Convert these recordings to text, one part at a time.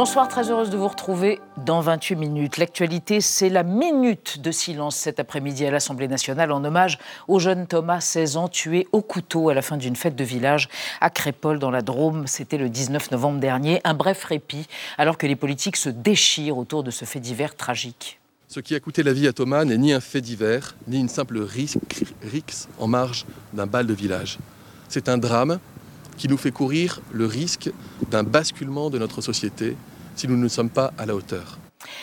Bonsoir, très heureuse de vous retrouver dans 28 minutes. L'actualité, c'est la minute de silence cet après-midi à l'Assemblée nationale en hommage au jeune Thomas, 16 ans, tué au couteau à la fin d'une fête de village à Crépol dans la Drôme. C'était le 19 novembre dernier. Un bref répit alors que les politiques se déchirent autour de ce fait divers tragique. Ce qui a coûté la vie à Thomas n'est ni un fait divers, ni une simple rixe en marge d'un bal de village. C'est un drame qui nous fait courir le risque d'un basculement de notre société si nous ne sommes pas à la hauteur.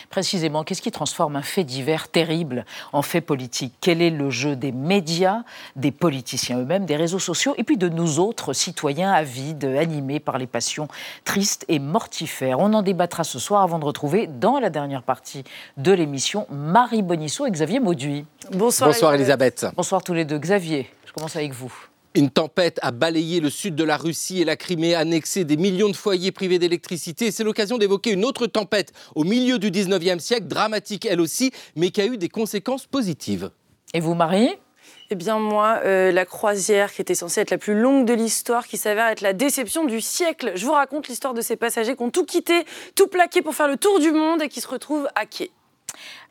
Précisément, qu'est-ce qui transforme un fait divers terrible en fait politique? Quel est le jeu des médias, des politiciens eux-mêmes, des réseaux sociaux et puis de nous autres citoyens avides, animés par les passions tristes et mortifères? On en débattra ce soir avant de retrouver dans la dernière partie de l'émission Marie Bonisseau et Xavier Mauduit. Bonsoir, Bonsoir Elisabeth. Bonsoir tous les deux. Xavier, je commence avec vous. Une tempête a balayé le sud de la Russie et la Crimée, annexé des millions de foyers privés d'électricité. C'est l'occasion d'évoquer une autre tempête au milieu du 19e siècle, dramatique elle aussi, mais qui a eu des conséquences positives. Et vous, Marie? Eh bien moi, euh, la croisière qui était censée être la plus longue de l'histoire, qui s'avère être la déception du siècle. Je vous raconte l'histoire de ces passagers qui ont tout quitté, tout plaqué pour faire le tour du monde et qui se retrouvent à quai.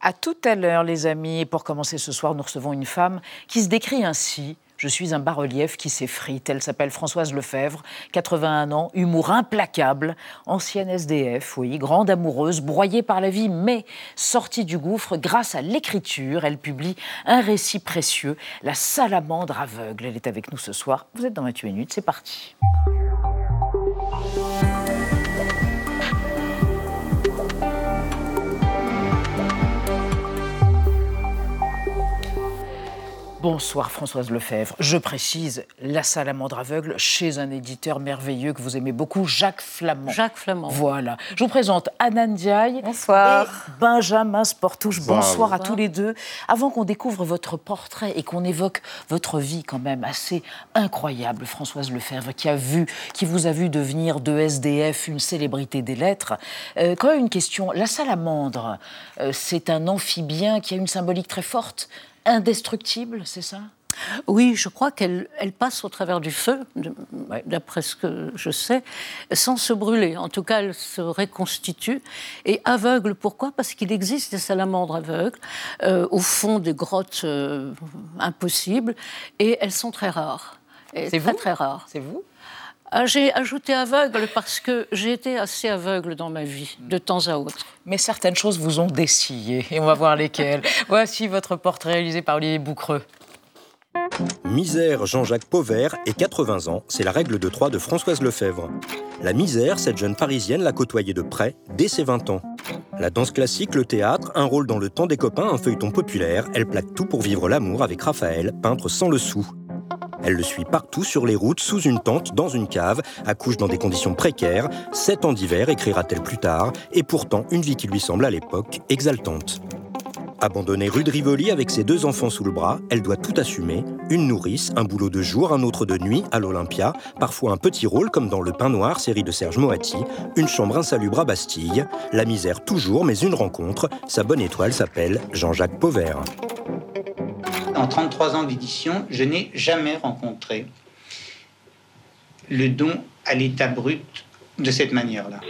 À tout à l'heure, les amis. Pour commencer ce soir, nous recevons une femme qui se décrit ainsi. Je suis un bas-relief qui s'effrite. Elle s'appelle Françoise Lefebvre, 81 ans, humour implacable, ancienne SDF, oui, grande amoureuse, broyée par la vie, mais sortie du gouffre grâce à l'écriture. Elle publie un récit précieux, La salamandre aveugle. Elle est avec nous ce soir. Vous êtes dans 28 minutes, c'est parti. Bonsoir Françoise Lefebvre. Je précise La salamandre aveugle chez un éditeur merveilleux que vous aimez beaucoup, Jacques Flamand. Jacques Flamand. Voilà. Je vous présente Anna Ndiaye Bonsoir. et Benjamin Sportouche. Bonsoir, à tous les deux. Avant qu'on découvre votre portrait et qu'on évoque votre vie quand même assez incroyable, Françoise Lefebvre, qui, a vu, qui vous a vu devenir de SDF une célébrité des lettres, euh, quand même une question. La salamandre, euh, c'est un amphibien qui a une symbolique très forte indestructible, c'est ça? Oui, je crois qu'elle elle passe au travers du feu, d'après ce que je sais, sans se brûler. En tout cas, elle se reconstitue. Et aveugle, pourquoi? Parce qu'il existe des salamandres aveugles euh, au fond des grottes euh, impossibles, et elles sont très rares. C'est très, très rares. C'est vous? Ah, j'ai ajouté aveugle parce que j'ai été assez aveugle dans ma vie, de temps à autre. Mais certaines choses vous ont dessillé, et on va voir lesquelles. Voici votre portrait réalisé par Olivier Boucreux. Misère Jean-Jacques Pauvert et 80 ans, c'est la règle de trois de Françoise Lefebvre. La misère, cette jeune parisienne l'a côtoyée de près dès ses 20 ans. La danse classique, le théâtre, un rôle dans le temps des copains, un feuilleton populaire, elle plaque tout pour vivre l'amour avec Raphaël, peintre sans le sou. Elle le suit partout sur les routes, sous une tente, dans une cave, accouche dans des conditions précaires. Sept ans d'hiver, écrira-t-elle plus tard, et pourtant une vie qui lui semble à l'époque exaltante. Abandonnée rue de Rivoli avec ses deux enfants sous le bras, elle doit tout assumer. Une nourrice, un boulot de jour, un autre de nuit à l'Olympia, parfois un petit rôle comme dans Le Pain Noir, série de Serge Moati, une chambre insalubre à Bastille, la misère toujours, mais une rencontre. Sa bonne étoile s'appelle Jean-Jacques Pauvert. En 33 ans d'édition, je n'ai jamais rencontré le don à l'état brut de cette manière-là.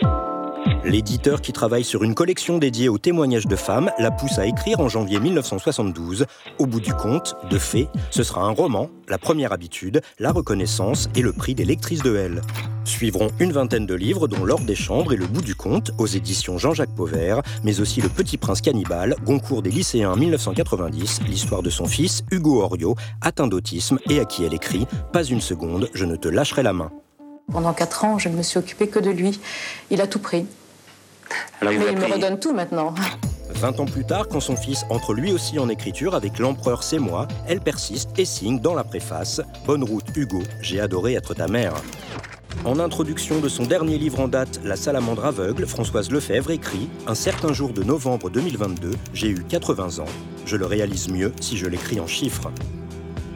L'éditeur qui travaille sur une collection dédiée aux témoignages de femmes la pousse à écrire en janvier 1972. Au bout du compte, de fait, ce sera un roman, la première habitude, la reconnaissance et le prix des lectrices de L. Suivront une vingtaine de livres dont L'or des chambres et Le bout du compte aux éditions Jean-Jacques Pauvert, mais aussi Le petit prince cannibale, Goncourt des lycéens 1990, l'histoire de son fils Hugo Oriot, atteint d'autisme et à qui elle écrit Pas une seconde, je ne te lâcherai la main. Pendant quatre ans, je ne me suis occupée que de lui. Il a tout pris. Mais il me redonne tout maintenant. 20 ans plus tard, quand son fils entre lui aussi en écriture avec L'Empereur c'est moi, elle persiste et signe dans la préface Bonne route Hugo, j'ai adoré être ta mère. En introduction de son dernier livre en date, La salamandre aveugle, Françoise Lefebvre écrit Un certain jour de novembre 2022, j'ai eu 80 ans. Je le réalise mieux si je l'écris en chiffres.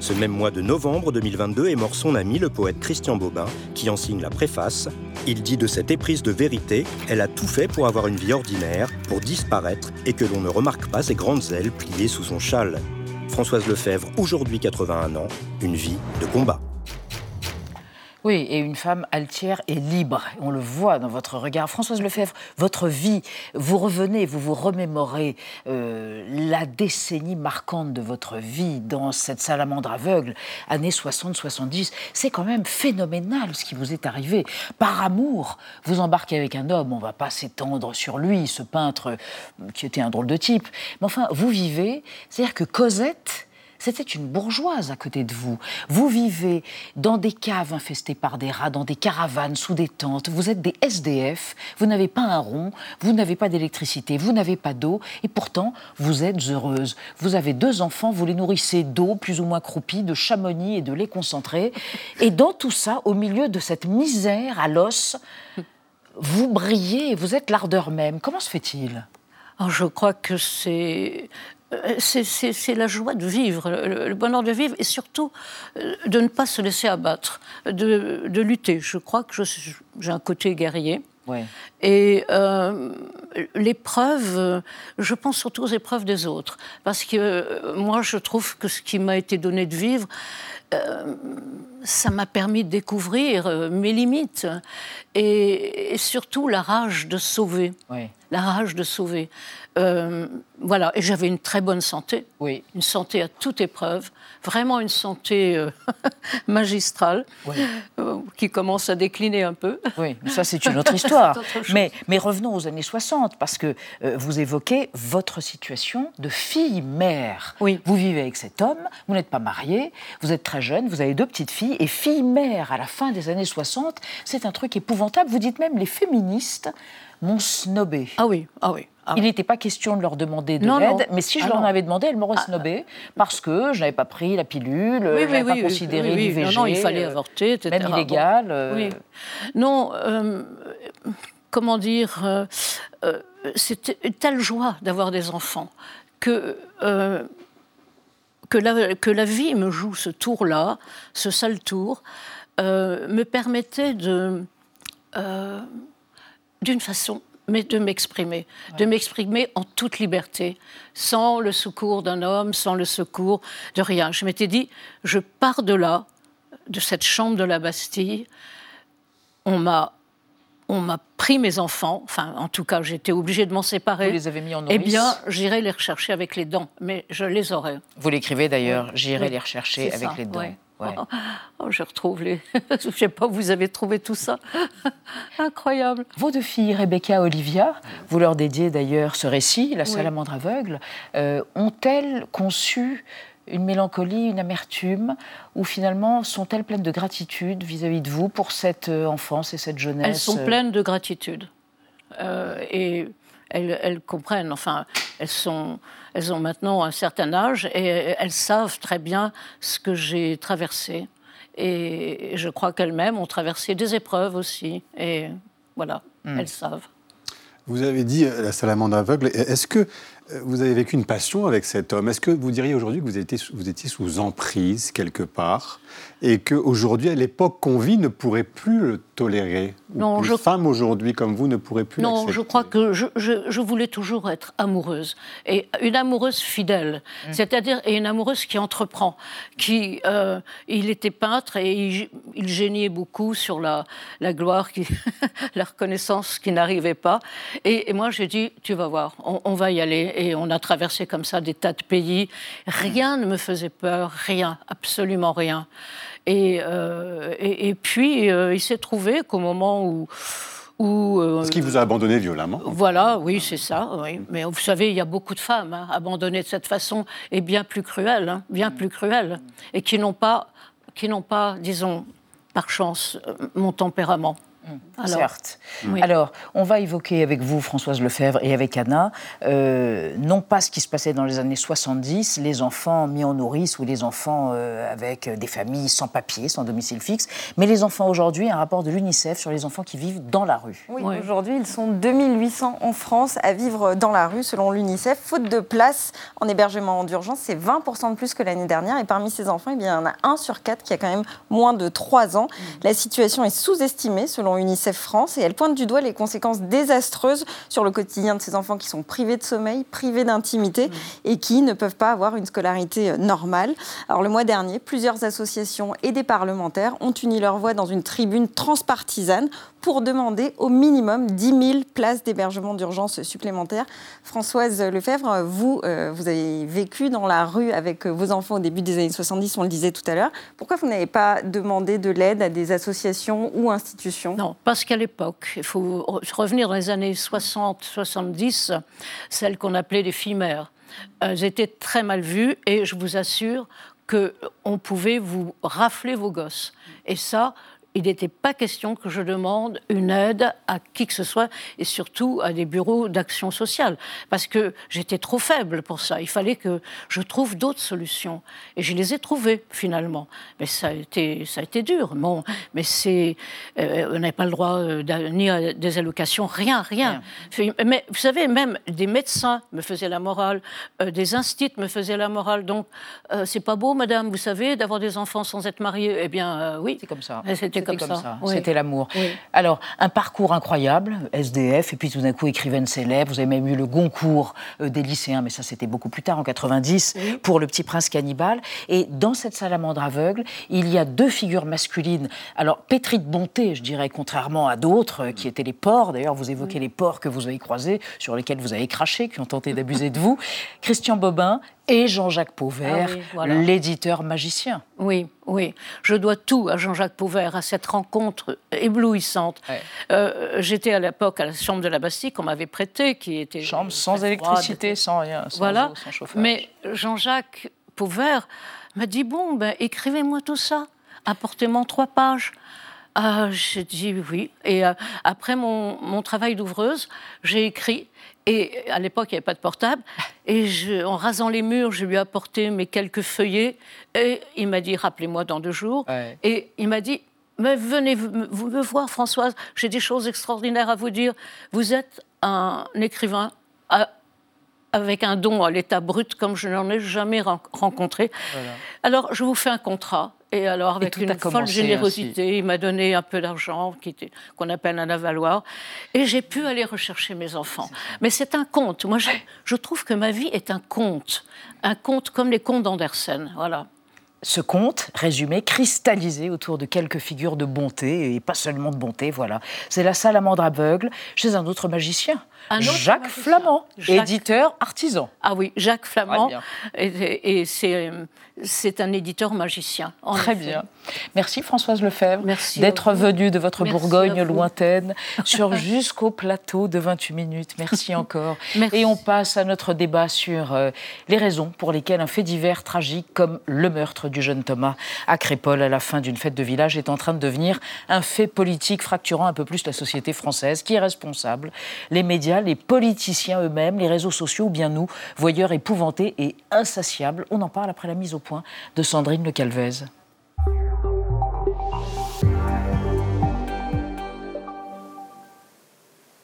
Ce même mois de novembre 2022 est mort son ami, le poète Christian Bobin, qui en signe la préface. Il dit de cette éprise de vérité, elle a tout fait pour avoir une vie ordinaire, pour disparaître et que l'on ne remarque pas ses grandes ailes pliées sous son châle. Françoise Lefebvre, aujourd'hui 81 ans, une vie de combat. Oui, et une femme altière et libre. On le voit dans votre regard. Françoise Lefebvre, votre vie, vous revenez, vous vous remémorez euh, la décennie marquante de votre vie dans cette salamandre aveugle, années 60-70. C'est quand même phénoménal ce qui vous est arrivé. Par amour, vous embarquez avec un homme, on ne va pas s'étendre sur lui, ce peintre qui était un drôle de type. Mais enfin, vous vivez, c'est-à-dire que Cosette c'était une bourgeoise à côté de vous. Vous vivez dans des caves infestées par des rats, dans des caravanes, sous des tentes. Vous êtes des SDF, vous n'avez pas un rond, vous n'avez pas d'électricité, vous n'avez pas d'eau, et pourtant, vous êtes heureuse. Vous avez deux enfants, vous les nourrissez d'eau plus ou moins croupie, de chamonix et de lait concentré. Et dans tout ça, au milieu de cette misère à l'os, vous brillez, vous êtes l'ardeur même. Comment se fait-il? Je crois que c'est c'est la joie de vivre, le, bonheur de vivre et surtout euh, de ne pas se laisser abattre, de, lutter. Je crois que j'ai un côté guerrier. Et euh, l'épreuve, je pense surtout aux épreuves des autres. Parce que moi, je trouve que ce qui m'a été donné de vivre, ça m'a permis de découvrir mes limites et, surtout la rage de sauver. La rage de sauver. Euh, voilà, et j'avais une très bonne santé, oui. une santé à toute épreuve, vraiment une santé euh, magistrale, euh, qui commence à décliner un peu. Oui, ça c'est une autre histoire. mais, mais, revenons aux années 60, parce que vous évoquez votre situation de fille-mère. Oui. Vous vivez avec cet homme, vous n'êtes pas mariée, vous êtes très jeune, vous avez deux petites filles, et fille-mère à la fin des années 60, c'est un truc épouvantable. Vous dites même les féministes m'ont snobé. Ah oui, ah oui. Ah il n'était pas question de leur demander de l'aide, mais si je ah leur en avais demandé, elles m'auraient ah, snobé parce que je n'avais pas pris la pilule, je n'avais pas considéré l'IVG. Non, il fallait euh, avorter, etc. Même illégal. Euh. Non, euh, comment dire, c'était une telle joie d'avoir des enfants que que la, que la vie me joue ce tour-là, ce sale tour, me permettait de, d'une façon mais de m'exprimer, de m'exprimer en toute liberté, sans le secours d'un homme, sans le secours de rien. Je m'étais dit, je pars de là, de cette chambre de la Bastille. On m'a on m'a pris mes enfants, enfin en tout cas j'étais obligée de m'en séparer. Vous les avez mis en nourrice Eh bien j'irai les rechercher avec les dents, mais je les aurai. Vous l'écrivez d'ailleurs, j'irai les rechercher avec les dents. Oh, je retrouve les. je ne sais pas, vous avez trouvé tout ça. Incroyable. Vos deux filles, Rebecca et Olivia, vous leur dédiez d'ailleurs ce récit, La salamandre aveugle, euh, ont-elles conçu une mélancolie, une amertume, ou finalement sont-elles pleines de gratitude vis-à-vis de vous pour cette euh, enfance et cette jeunesse Elles sont pleines de gratitude. Euh, et elles, comprennent, enfin, elles, sont, elles ont maintenant un certain âge et elles savent très bien ce que j'ai traversé. Et je crois qu'elles-mêmes ont traversé des épreuves aussi. Et voilà, hmm. elles savent. Vous avez dit euh, la salamandre aveugle. Est-ce que euh, vous avez vécu une passion avec cet homme. Est-ce que vous diriez aujourd'hui que vous étiez, vous étiez sous emprise quelque part et qu'aujourd'hui, à l'époque qu'on vit, ne pourrait plus le tolérer Non, je... femme aujourd'hui comme vous ne pourrait plus Non, je crois que je, je, voulais toujours être amoureuse. Et une amoureuse fidèle, mmh. c'est-à-dire et une amoureuse qui entreprend. Qui, euh, il était peintre et il, géniait beaucoup sur la, la gloire, qui, la reconnaissance qui n'arrivait pas. Et, moi, j'ai dit, tu vas voir, on, on va y aller. Et on a traversé comme ça des tas de pays. Rien ne me faisait peur, rien, absolument rien. Et, euh, et, puis, euh, il s'est trouvé qu'au moment où... où euh, ce qui vous a abandonné violemment Voilà, oui, c'est ça. Oui. Mais vous savez, il y a beaucoup de femmes hein, abandonnées de cette façon et bien plus cruelles, hein, bien plus cruelles, et qui n'ont pas, qui n'ont pas, disons, par chance, mon tempérament. Mmh. Certes. Alors, on va évoquer avec vous, Françoise Lefebvre, et avec Anna, euh, non pas ce qui se passait dans les années 70, les enfants mis en nourrice ou les enfants euh, avec des familles sans papier, sans domicile fixe, mais les enfants aujourd'hui, un rapport de l'UNICEF sur les enfants qui vivent dans la rue. Oui, aujourd'hui, ils sont 2800 en France à vivre dans la rue, selon l'UNICEF. Faute de place en hébergement d'urgence, c'est 20% de plus que l'année dernière. Et parmi ces enfants, eh bien, il y en a un sur quatre qui a quand même moins de 3 ans. Mmh. La situation est sous-estimée, selon UNICEF France et elle pointe du doigt les conséquences désastreuses sur le quotidien de ces enfants qui sont privés de sommeil, privés d'intimité et qui ne peuvent pas avoir une scolarité euh, normale. Alors le mois dernier, plusieurs associations et des parlementaires ont uni leur voix dans une tribune transpartisane pour demander au minimum 10 000 places d'hébergement d'urgence supplémentaires. Françoise Lefebvre, vous, euh, vous avez vécu dans la rue avec vos enfants au début des années 70, on le disait tout à l'heure. Pourquoi vous n'avez pas demandé de l'aide à des associations ou institutions? Parce qu'à l'époque, il faut revenir dans les années 60-70, celles qu'on appelait les filles mères. Elles étaient très mal vues et je vous assure qu'on pouvait vous rafler vos gosses. Et ça, il n'était pas question que je demande une aide à qui que ce soit, et surtout à des bureaux d'action sociale, parce que j'étais trop faible pour ça. Il fallait que je trouve d'autres solutions. Et je les ai trouvées, finalement. Mais ça a été, ça a été dur. Bon, mais c'est, euh, on n'avait pas le droit euh, ni à des allocations, rien, rien, Mais vous savez, même des médecins me faisaient la morale, euh, des instituts me faisaient la morale. Donc, c'est pas beau, madame, vous savez, d'avoir des enfants sans être mariée. Eh bien, oui. C'est comme ça. C'était comme, ça. C'était l'amour. Alors, un parcours incroyable, SDF, et puis tout d'un coup écrivaine célèbre. Vous avez même eu le Goncourt euh, des lycéens, mais ça c'était beaucoup plus tard, en 90, pour Le Petit Prince Cannibale. Et dans cette salamandre aveugle, il y a deux figures masculines. Alors, pétries de bonté, je dirais, contrairement à d'autres euh, qui étaient les porcs. D'ailleurs, vous évoquez les porcs que vous avez croisés, sur lesquels vous avez craché, qui ont tenté d'abuser de vous. Christian Bobin et Jean-Jacques Pauvert, ah l'éditeur magicien. Oui, oui. Je dois tout à Jean-Jacques Pauvert, à cette rencontre éblouissante. Euh, j'étais à l'époque à la chambre de la Bastille qu'on m'avait prêtée, qui était chambre sans électricité, sans rien, sans, voilà. sans chauffage. Mais Jean-Jacques Pauvert m'a dit bon, ben écrivez-moi tout ça, apportez-moi trois pages. Ah, j'ai dit oui. Et euh, après mon, mon travail d'ouvreuse, j'ai écrit et à l'époque, il n'y avait pas de portable. Et je, en rasant les murs, je lui ai apporté mes quelques feuillets. Et il m'a dit, rappelez-moi dans deux jours. Et il m'a dit, mais venez vous me voir, Françoise, j'ai des choses extraordinaires à vous dire. Vous êtes un écrivain avec un don à l'état brut comme je n'en ai jamais rencontré. Alors, je vous fais un contrat. Et alors, avec une folle générosité, il m'a donné un peu d'argent, qu'on appelle un avaloir, et j'ai pu aller rechercher mes enfants. Mais c'est un conte. Moi, je, je, trouve que ma vie est un conte. Un conte comme les contes d'Andersen. Voilà ce conte, résumé, cristallisé autour de quelques figures de bonté, et pas seulement de bonté, voilà. C'est la salamandre aveugle chez un autre magicien, Jacques Flamand, éditeur artisan. Ah oui, Jacques Flamand, et, c'est un éditeur magicien. Très bien. Merci Françoise Lefebvre d'être venue de votre Bourgogne lointaine sur jusqu'au plateau de 28 minutes. Merci encore. Et on passe à notre débat sur euh, les raisons pour lesquelles un fait divers tragique comme le meurtre du jeune Thomas à Crépole à la fin d'une fête de village est en train de devenir un fait politique fracturant un peu plus la société française. Qui est responsable? Les médias, les politiciens eux-mêmes, les réseaux sociaux ou bien nous, voyeurs épouvantés et insatiables On en parle après la mise au point de Sandrine Le Calvez.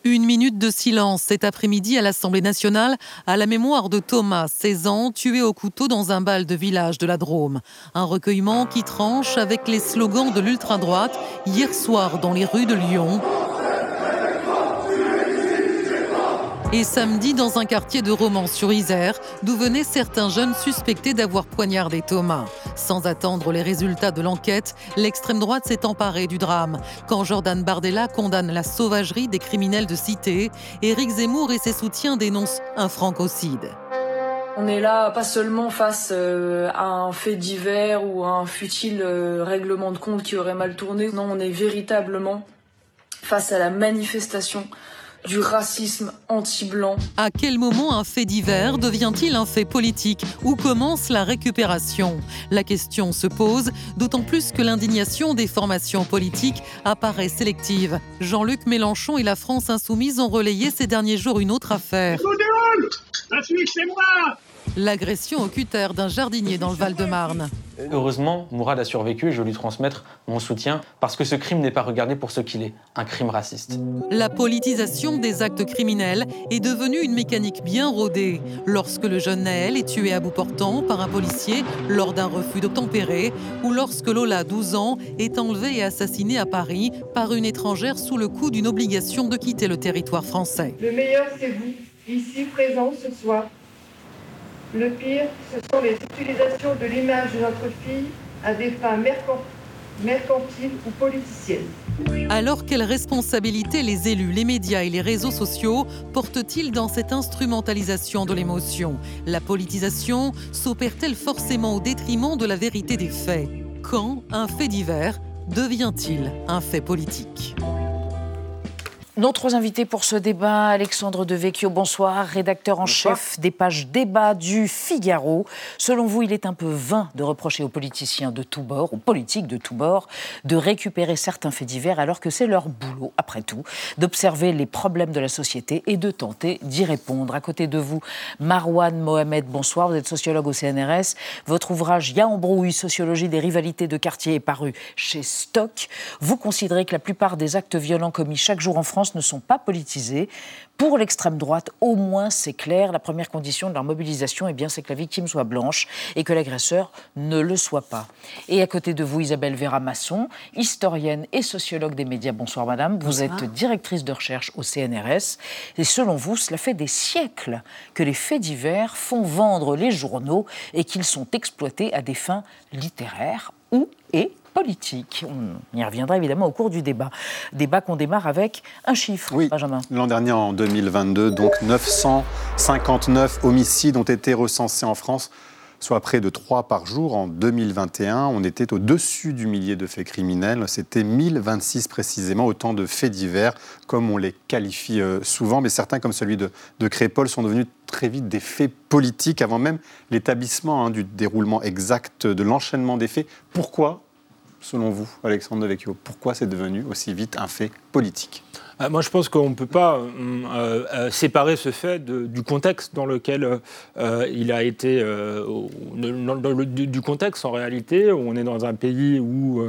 Une minute de silence cet après-midi à l'Assemblée nationale à la mémoire de Thomas, 16 ans, tué au couteau dans un bal de village de la Drôme. Un recueillement qui tranche avec les slogans de l'ultra-droite hier soir dans les rues de Lyon. Et samedi dans un quartier de Romans-sur-Isère, d'où venaient certains jeunes suspectés d'avoir poignardé Thomas. Sans attendre les résultats de l'enquête, l'extrême droite s'est emparée du drame. Quand Jordan Bardella condamne la sauvagerie des criminels de cité, Éric Zemmour et ses soutiens dénoncent un francocide. On est là pas seulement face euh, à un fait divers ou à un futile euh, règlement de compte qui aurait mal tourné, non, on est véritablement face à la manifestation du racisme anti-blanc. À quel moment un fait divers devient-il un fait politique Où commence la récupération La question se pose, d'autant plus que l'indignation des formations politiques apparaît sélective. Jean-Luc Mélenchon et la France insoumise ont relayé ces derniers jours une autre affaire. L'agression au cutter d'un jardinier dans le Val-de-Marne. Heureusement, Mourad a survécu et je lui transmettre mon soutien parce que ce crime n'est pas regardé pour ce qu'il est, un crime raciste. La politisation des actes criminels est devenue une mécanique bien rodée. Lorsque le jeune Naël est tué à bout portant par un policier lors d'un refus d'obtempérer ou lorsque Lola, 12 ans, est enlevée et assassinée à Paris par une étrangère sous le coup d'une obligation de quitter le territoire français. Le meilleur, c'est vous, ici présent ce soir. Le pire, ce sont les utilisations de l'image de notre fille à des fins mercantiles ou politiciennes. Alors, quelle responsabilité les élus, les médias et les réseaux sociaux portent-ils dans cette instrumentalisation de l'émotion? La politisation s'opère-t-elle forcément au détriment de la vérité des faits? Quand un fait divers devient-il un fait politique? Nos trois invités pour ce débat, Alexandre Devecchio, bonsoir, rédacteur en chef des pages débat du Figaro. Selon vous, il est un peu vain de reprocher aux politiciens de tous bords, aux politiques de tous bords, de récupérer certains faits divers alors que c'est leur boulot, après tout, d'observer les problèmes de la société et de tenter d'y répondre. À côté de vous, Marwan Mohamed, bonsoir, vous êtes sociologue au CNRS. Votre ouvrage Ya embrouille, sociologie des rivalités de quartier est paru chez Stock. Vous considérez que la plupart des actes violents commis chaque jour en France ne sont pas politisés. Pour l'extrême droite, au moins c'est clair, la première condition de leur mobilisation, eh bien, c'est que la victime soit blanche et que l'agresseur ne le soit pas. Et à côté de vous, Isabelle Vera Masson, historienne et sociologue des médias. Bonsoir madame, vous êtes directrice de recherche au CNRS. Et selon vous, cela fait des siècles que les faits divers font vendre les journaux et qu'ils sont exploités à des fins littéraires politique. On y reviendra évidemment au cours du débat. Débat qu'on démarre avec un chiffre, oui. Benjamin. L'an dernier, en 2022, donc 959 homicides ont été recensés en France soit près de 3 par jour. En 2021, on était au-dessus du millier de faits criminels. C'était 1026 précisément, autant de faits divers, comme on les qualifie euh, souvent. Mais certains, comme celui de, de Crépol, sont devenus très vite des faits politiques avant même l'établissement hein, du déroulement exact de l'enchaînement des faits. Pourquoi selon vous, Alexandre Devecchio Pourquoi c'est devenu aussi vite un fait politique? Moi, je pense qu'on ne peut pas euh, euh, séparer ce fait du contexte dans lequel il a été, du, contexte en réalité, on est dans un pays où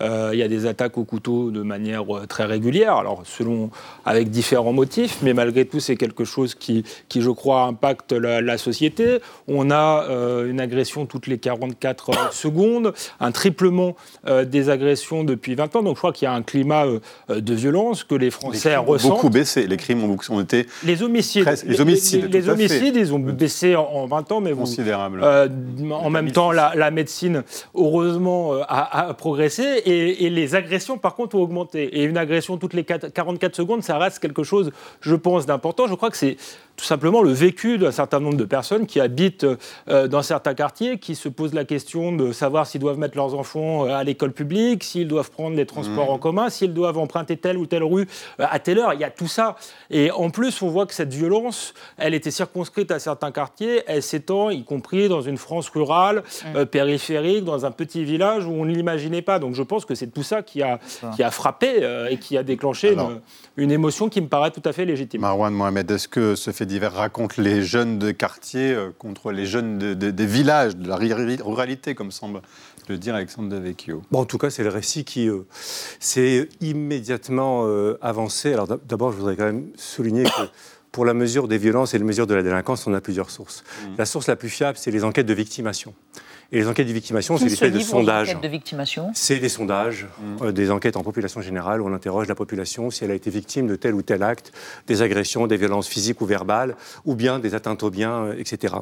il y a des attaques au couteau de manière très régulière, alors selon, avec différents motifs, mais malgré tout, c'est quelque chose qui, qui, je crois, impacte la, société. On a une agression toutes les 44 secondes, un triplement des agressions depuis 20 ans, donc je crois qu'il y a un climat de violence que les Français Français ont beaucoup baissé. Les crimes ont, été. Les homicides. les homicides. Les, homicides, ils ont baissé en, 20 ans, mais Considérable. Euh, en même temps, la, médecine, heureusement, euh, a, progressé et, les agressions, par contre, ont augmenté. Et une agression toutes les 44 secondes, ça reste quelque chose, je pense, d'important. Je crois que c'est tout simplement le vécu d'un certain nombre de personnes qui habitent euh, dans certains quartiers, qui se posent la question de savoir s'ils doivent mettre leurs enfants à l'école publique, s'ils doivent prendre les transports mmh. en commun, s'ils doivent emprunter telle ou telle rue euh, à telle heure. Il y a tout ça. Et en plus, on voit que cette violence, elle était circonscrite à certains quartiers, elle s'étend, y compris dans une France rurale, mm. euh, périphérique, dans un petit village où on ne l'imaginait pas. Donc je pense que c'est tout ça qui a, qui a frappé euh, et qui a déclenché une, émotion qui me paraît tout à fait légitime. Marwan Mohamed, est-ce que ce fait divers raconte les jeunes de quartier contre les jeunes des villages, de la ruralité, comme semble le dire Alexandre Devecchio bon, En tout cas, c'est le récit qui s'est immédiatement avancé. Alors d'abord, je voudrais quand même souligner que pour la mesure des violences et la mesure de la délinquance, on a plusieurs sources. Mmh. La source la plus fiable, c'est les enquêtes de victimation. Et les enquêtes de victimation, c'est des faits de sondage. de victimation C'est des sondages, mmh. euh, des enquêtes en population générale où on interroge la population si elle a été victime de tel ou tel acte, des agressions, des violences physiques ou verbales, ou bien des atteintes aux biens, euh, etc.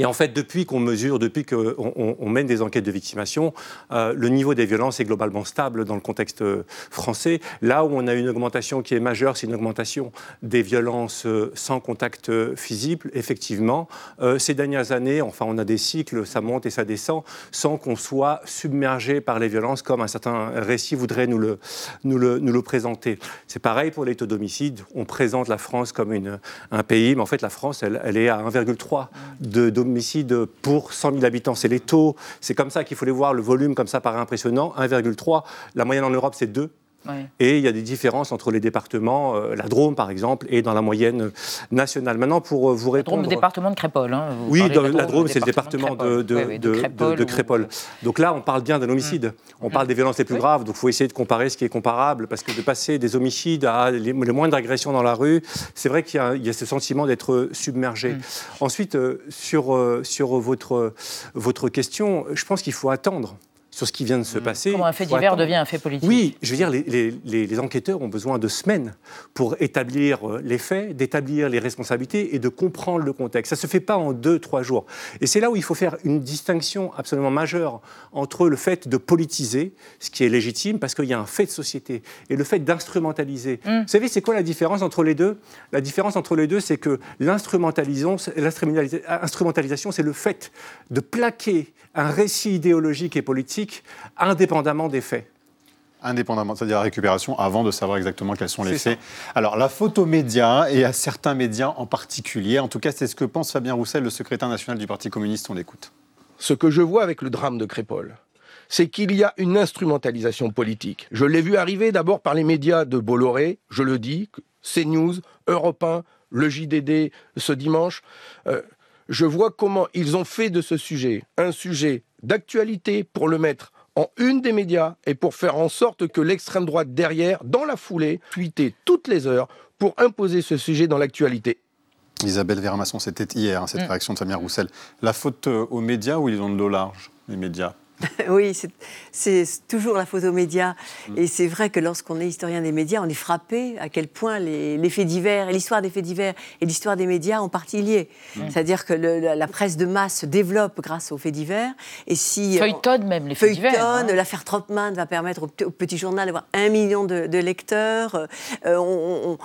Et en fait, depuis qu'on mesure, depuis qu'on on, mène des enquêtes de victimation, euh, le niveau des violences est globalement stable dans le contexte français. Là où on a une augmentation qui est majeure, c'est une augmentation des violences sans contact physique, effectivement. ces dernières années, enfin, on a des cycles, ça monte et ça descend, sans qu'on soit submergé par les violences comme un certain récit voudrait nous le, nous le, nous le présenter. C'est pareil pour les taux d'homicide. On présente la France comme un pays, mais en fait, la France, elle, est à 1,3 pour 100 000 habitants. C'est les taux, c'est comme ça qu'il faut les voir. Le volume, comme ça, paraît impressionnant. 1,3. La moyenne en Europe, c'est 2. Et il y a des différences entre les départements, euh, la Drôme par exemple, et dans la moyenne nationale. Maintenant, pour euh, vous répondre. Le département de Crépole. Hein, oui, la Drôme, c'est le département de, de, de, Crépole. Donc là, on parle bien d'un homicide. Mm. On parle des violences les plus graves, donc il faut essayer de comparer ce qui est comparable, parce que de passer des homicides à les, moindres agressions dans la rue, c'est vrai qu'il y, y, a ce sentiment d'être submergé. Mm. Ensuite, euh, sur, sur votre, votre question, je pense qu'il faut attendre sur ce qui vient de se mmh. passer. Comment un fait divers devient un fait politique Oui, je veux dire, les, enquêteurs ont besoin de semaines pour établir euh, les faits, d'établir les responsabilités et de comprendre le contexte. Ça ne se fait pas en deux, trois jours. Et c'est là où il faut faire une distinction absolument majeure entre le fait de politiser, ce qui est légitime parce qu'il y a un fait de société, et le fait d'instrumentaliser. Mmh. Vous savez, c'est quoi la différence entre les deux? La différence entre les deux, c'est que l'instrumentalisation, c'est le fait de plaquer un récit idéologique et politique indépendamment des faits indépendamment, c'est-à-dire la récupération, avant de savoir exactement quels sont les faits. Alors, la photo média, et à certains médias en particulier, en tout cas, c'est ce que pense Fabien Roussel, le secrétaire national du Parti communiste, on l'écoute. Ce que je vois avec le drame de Crépole, c'est qu'il y a une instrumentalisation politique. Je l'ai vu arriver d'abord par les médias de Bolloré, je le dis, CNews, Europe 1, le JDD ce dimanche. Euh, je vois comment ils ont fait de ce sujet un sujet d'actualité pour le mettre en une des médias et pour faire en sorte que l'extrême droite derrière, dans la foulée, tweetait toutes les heures pour imposer ce sujet dans l'actualité. Isabelle Vermasson, c'était hier, hein, cette mm. réaction de Fabien Roussel. La faute euh, aux médias ou ils ont de l'eau large, les médias? oui, c'est toujours la photo média. Mm. Et c'est vrai que lorsqu'on est historien des médias, on est frappé à quel point les, faits divers et l'histoire des faits divers et l'histoire des médias ont partie liées. Mm. C'est-à-dire que la presse de masse se développe grâce aux faits divers. Et si feuilletonne même les faits divers. Hein. L'affaire Tropman va permettre au, petit journal d'avoir un million de, lecteurs. Euh,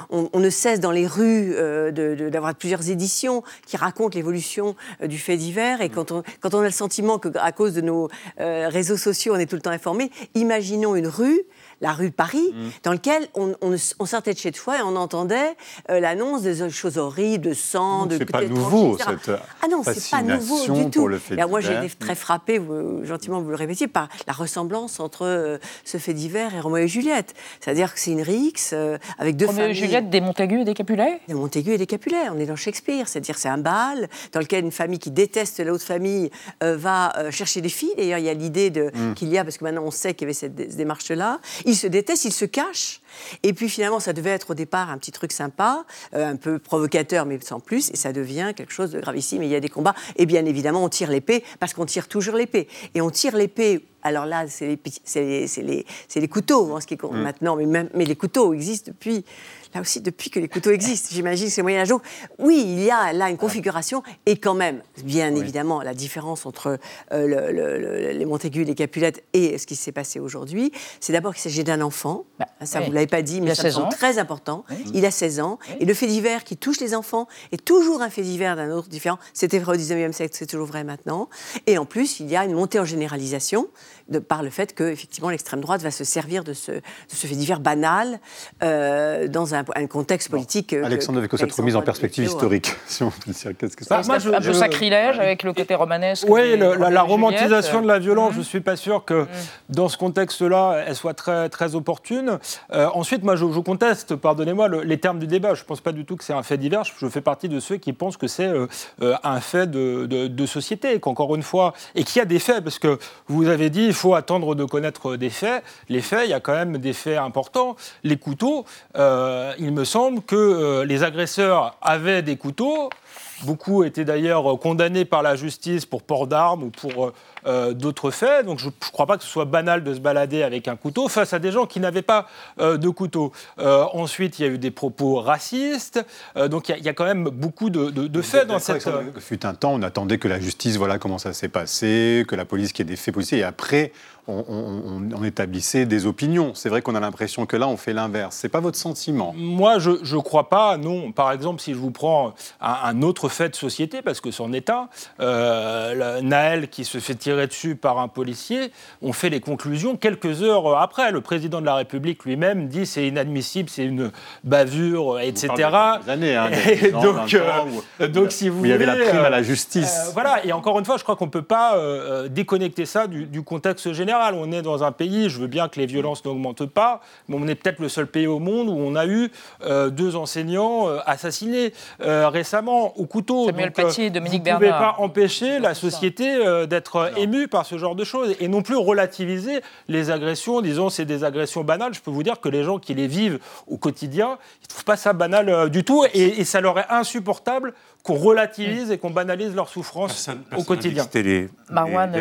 on, ne cesse dans les rues euh, d'avoir plusieurs éditions qui racontent l'évolution euh, du fait divers. Et mm. quand on, quand on a le sentiment que à cause de nos euh, réseaux sociaux, on est tout le temps informé. Imaginons une rue la rue de Paris, mm. dans lequel on, sortait de chez soi et on entendait euh, l'annonce des choses horribles, de sang, de C'est pas nouveau, cette Ah non, c'est pas nouveau du tout. moi, j'ai été très frappée, gentiment vous le répétiez, par la ressemblance entre euh, ce fait divers et Roméo et Juliette. C'est-à-dire que c'est une rixe euh, avec deux Roméo et Juliette, des Montaigu et des Capulet Des Montaigu et des Capulet, on est dans Shakespeare. C'est-à-dire c'est un bal dans lequel une famille qui déteste l'autre famille va chercher des filles. D'ailleurs, il y a l'idée de, mm. qu'il y a, parce que maintenant on sait qu'il y avait cette démarche-là, ils se détestent, ils se cachent. Et puis finalement, ça devait être au départ un petit truc sympa, euh, un peu provocateur, mais sans plus, et ça devient quelque chose de gravissime. Et il y a des combats. Et bien évidemment, on tire l'épée, parce qu'on tire toujours l'épée. Et on tire l'épée. Alors là, c'est les, les, les, couteaux, en ce qui compte mm. maintenant, mais, même, mais les couteaux existent depuis là aussi, depuis que les couteaux existent, j'imagine que c'est Moyen Âge. Oui, il y a là une configuration, et quand même, bien évidemment, la différence entre euh, les Montaigu, les Capulettes et ce qui s'est passé aujourd'hui, c'est d'abord qu'il s'agit d'un enfant. Bah, ça, vous ne l'avez pas dit, mais c'est très important. Il a 16 ans. Et le fait divers qui touche les enfants est toujours un fait divers d'un autre différent. C'était vrai au 19e siècle, c'est toujours vrai maintenant. Et en plus, il y a une montée en généralisation de, par le fait que, effectivement, l'extrême droite va se servir de ce, de ce fait divers banal euh, dans un un, contexte politique. Bon. Alexandre avec cette remise en perspective historique, si on peut dire. Qu'est-ce que ça bah, Un peu sacrilège avec le côté romanesque. Oui, la, romantisation de la violence, je ne suis pas sûr que mm. dans ce contexte-là, elle soit très, très opportune. Euh, ensuite, moi, je, conteste, pardonnez-moi, les termes du débat. Je ne pense pas du tout que c'est un fait divers. Je fais partie de ceux qui pensent que c'est euh, euh, un fait de, de, société, qu'encore une fois, et qu'il y a des faits, parce que vous avez dit, il faut attendre de connaître des faits. Les faits, il y a quand même des faits importants. Les couteaux, il me semble que euh, les agresseurs avaient des couteaux Beaucoup étaient d'ailleurs condamnés par la justice pour port d'armes ou pour euh, d'autres faits. Donc je ne crois pas que ce soit banal de se balader avec un couteau face à des gens qui n'avaient pas euh, de couteau. Euh, ensuite, il y a eu des propos racistes. donc il y, a quand même beaucoup de, faits dans cette... Il fut un temps, on attendait que la justice, voilà comment ça s'est passé, que la police qui ait des faits policiers, et après, on, établissait des opinions. C'est vrai qu'on a l'impression que là, on fait l'inverse. C'est pas votre sentiment? Moi, je ne crois pas, non. Par exemple, si je vous prends un, autre fait de société, parce que c'en est un, euh, Naël qui se fait tirer dessus par un policier, on fait les conclusions quelques heures après. Le président de la République lui-même dit c'est inadmissible, c'est une bavure, etc. Années, hein, donc, euh, donc, si vous il y avait la prime à la euh, justice. voilà. Et encore une fois, je crois qu'on ne peut pas déconnecter ça du contexte général. On est dans un pays, je veux bien que les violences n'augmentent pas, mais on est peut-être le seul pays au monde où on a eu deux enseignants assassinés récemment au couteau. Samuel Paty et Dominique Bernard. Vous ne pouvez pas empêcher la société d'être émue par ce genre de choses et non plus relativiser les agressions, disons c'est des agressions banales. Je peux vous dire que les gens qui les vivent au quotidien, ils ne trouvent pas ça banal du tout et, et ça leur est insupportable qu'on relativise et qu'on banalise leur souffrance au quotidien. C'était les,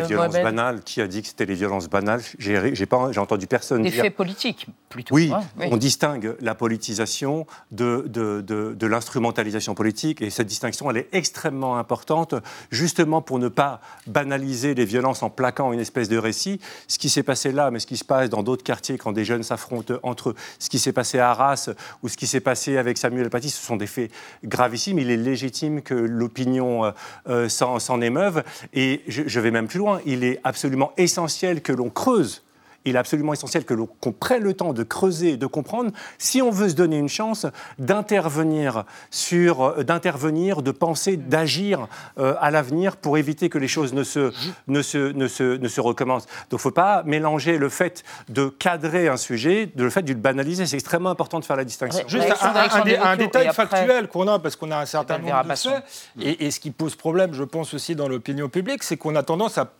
violences banales. Qui a dit que c'était les violences banales J'ai entendu personne Des dire. faits politiques, plutôt. Oui, on distingue la politisation de, de, de, l'instrumentalisation politique et cette distinction, elle est extrêmement importante, justement pour ne pas banaliser les violences en plaquant une espèce de récit. Ce qui s'est passé là, mais ce qui se passe dans d'autres quartiers quand des jeunes s'affrontent entre eux, ce qui s'est passé à Arras ou ce qui s'est passé avec Samuel Paty, ce sont des faits gravissimes. Il est légitime que l'opinion euh, euh, s'en émeuve. Et je vais même plus loin, il est absolument essentiel que l'on creuse il est absolument essentiel que qu'on prenne le temps de creuser, de comprendre, si on veut se donner une chance d'intervenir sur, euh, d'intervenir, de penser, d'agir euh, à l'avenir pour éviter que les choses ne se, ne se, ne se, ne se recommencent. Donc, il ne faut pas mélanger le fait de cadrer un sujet de le fait de le banaliser. C'est extrêmement important de faire la distinction. Juste un, détail factuel qu'on a, parce qu'on a un certain nombre de faits, et, et ce qui pose problème, je pense aussi dans l'opinion publique, c'est qu'on a tendance à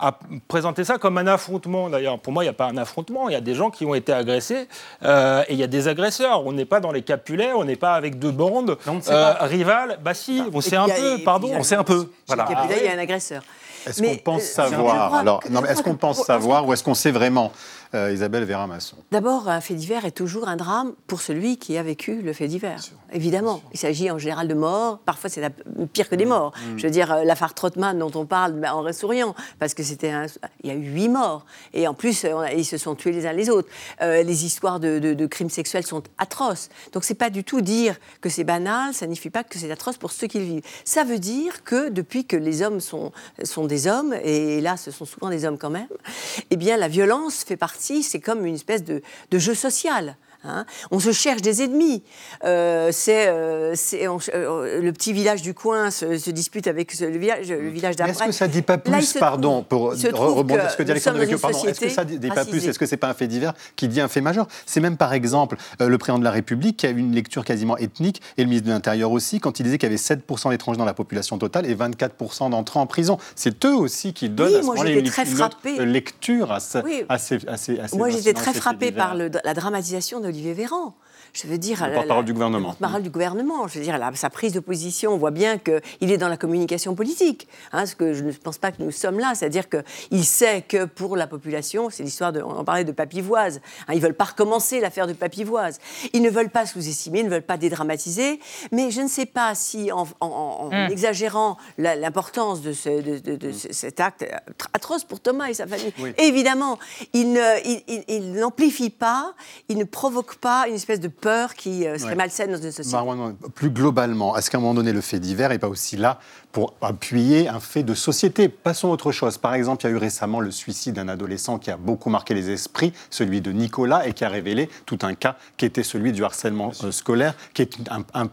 à présenter ça comme un affrontement. D'ailleurs, pour moi, il n'y a pas un affrontement. Il y a des gens qui ont été agressés euh, et il y a des agresseurs. On n'est pas dans les Capulets, on n'est pas avec deux bandes euh, rivales. Bah si, on sait un peu, pardon. On sait un peu. Voilà. il y a un agresseur. Est-ce qu'on pense euh, savoir Alors, est-ce qu'on pense savoir ou est-ce qu'on sait vraiment euh, Isabelle Vera-Masson D'abord, un fait divers est toujours un drame pour celui qui a vécu le fait divers. Évidemment. Il s'agit en général de morts. Parfois, c'est pire que des mm. morts. Mm. Je veux dire, euh, l'affaire Trottmann dont on parle ben, en souriant, parce que c'était il y a eu huit morts. Et en plus, ils se sont tués les uns les autres. les histoires de, crimes sexuels sont atroces. Donc, c'est pas du tout dire que c'est banal, ça signifie pas que c'est atroce pour ceux qui le vivent. Ça veut dire que depuis que les hommes sont, sont des hommes, et là ce sont souvent des hommes quand même, eh bien la violence fait partie, c'est comme une espèce de, de jeu social. Hein. on se cherche des ennemis. Euh, c'est euh, euh, le petit village du coin se, dispute avec le village, le village. Est-ce que ça dit pas plus, pardon, pour rebondir sur ce que dit Alexandre pardon, est-ce que ça dit pas plus Est-ce que c'est pas un fait divers qui dit un fait majeur? C'est même par exemple le président de la République qui a eu une lecture quasiment ethnique et le ministre de l'Intérieur aussi quand il disait qu'il y avait 7% d'étrangers dans la population totale et 24% d'entrées en prison. C'est eux aussi qui donnent à ce moment une, très lecture à, ces, Moi j'étais très frappée par la dramatisation de Olivier Véran. Je veux dire, le porte-parole du gouvernement. Le du gouvernement. Je veux dire, sa prise de position, on voit bien qu'il est dans la communication politique. Hein, ce que je ne pense pas que nous sommes là. C'est-à-dire qu'il sait que pour la population, c'est l'histoire de. On en parlait de Papivoise. Hein, ils ne veulent pas recommencer l'affaire de Papivoise. Ils ne veulent pas sous-estimer, ils ne veulent pas dédramatiser. Mais je ne sais pas si, en, hum. exagérant l'importance de, de, cet acte atroce pour Thomas et sa famille, évidemment, il n'amplifie il, pas, il ne provoque pas une espèce de peur qui euh, serait malsaine dans une société. plus globalement, est-ce qu'à un moment donné, le fait divers n'est pas aussi là pour appuyer un fait de société Passons à autre chose. Par exemple, il y a eu récemment le suicide d'un adolescent qui a beaucoup marqué les esprits, celui de Nicolas, et qui a révélé tout un cas qui était celui du harcèlement euh, scolaire, qui est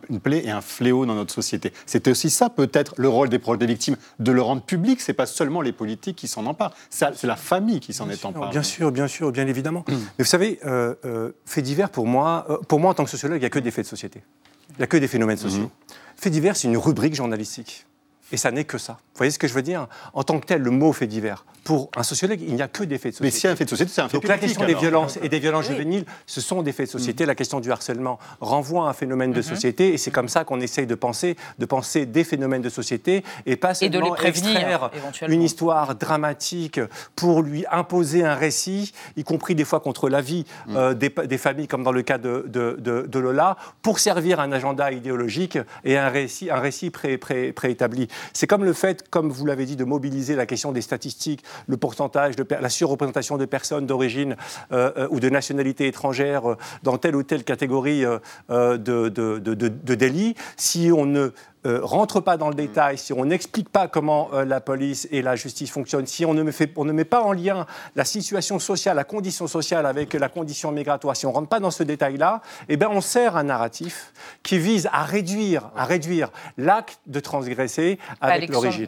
une plaie et un fléau dans notre société. C'était aussi ça, peut-être, le rôle des proches des victimes, de le rendre public. C'est pas seulement les politiques qui s'en emparent, c'est la famille qui s'en est emparée. Bien sûr, bien sûr, bien évidemment. Mais vous savez, euh, fait divers, pour moi, pour moi, en tant que sociologue, il n'y a que des faits de société. Il n'y a que des phénomènes sociaux. Mhm. Fait divers, c'est une rubrique journalistique. Et ça n'est que ça. Vous voyez ce que je veux dire? En tant que tel, le mot fait divers. Pour un sociologue, il n'y a que des faits de société. Mais si un fait de société, c'est un fait Donc la question des violences et des violences juvéniles, ce sont des faits de société. Mm. La question du harcèlement renvoie à un phénomène de Mhm. société, et c'est comme ça qu'on essaye de penser, de penser des phénomènes de société, et pas Et de les seulement prévenir, une histoire dramatique pour lui imposer un récit, y compris des fois contre la vie Mm. euh, des, des familles, comme dans le cas de, de- de- de Lola, pour servir un agenda idéologique et un récit, un récit pré- pré- préétabli. C'est comme le fait, comme vous l'avez dit, de mobiliser la question des statistiques, le pourcentage, la surreprésentation de personnes d'origine euh, euh, ou de nationalité étrangère euh, dans telle ou telle catégorie de, de, de- de- de délit. Si on ne euh, rentre pas dans le détail, si on n'explique pas comment euh, la police et la justice fonctionnent, si on ne, met, fait- on ne met pas en lien la situation sociale, la condition sociale avec la condition migratoire, si on ne rentre pas dans ce détail-là, eh ben on sert un narratif qui vise à réduire, à réduire l'acte de transgresser avec l'origine.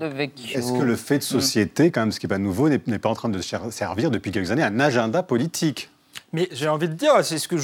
Est-ce que le fait de société, quand même, ce qui n'est pas nouveau, n'est pas en train de servir depuis quelques années un agenda politique? Mais j'ai envie de dire, c'est ce que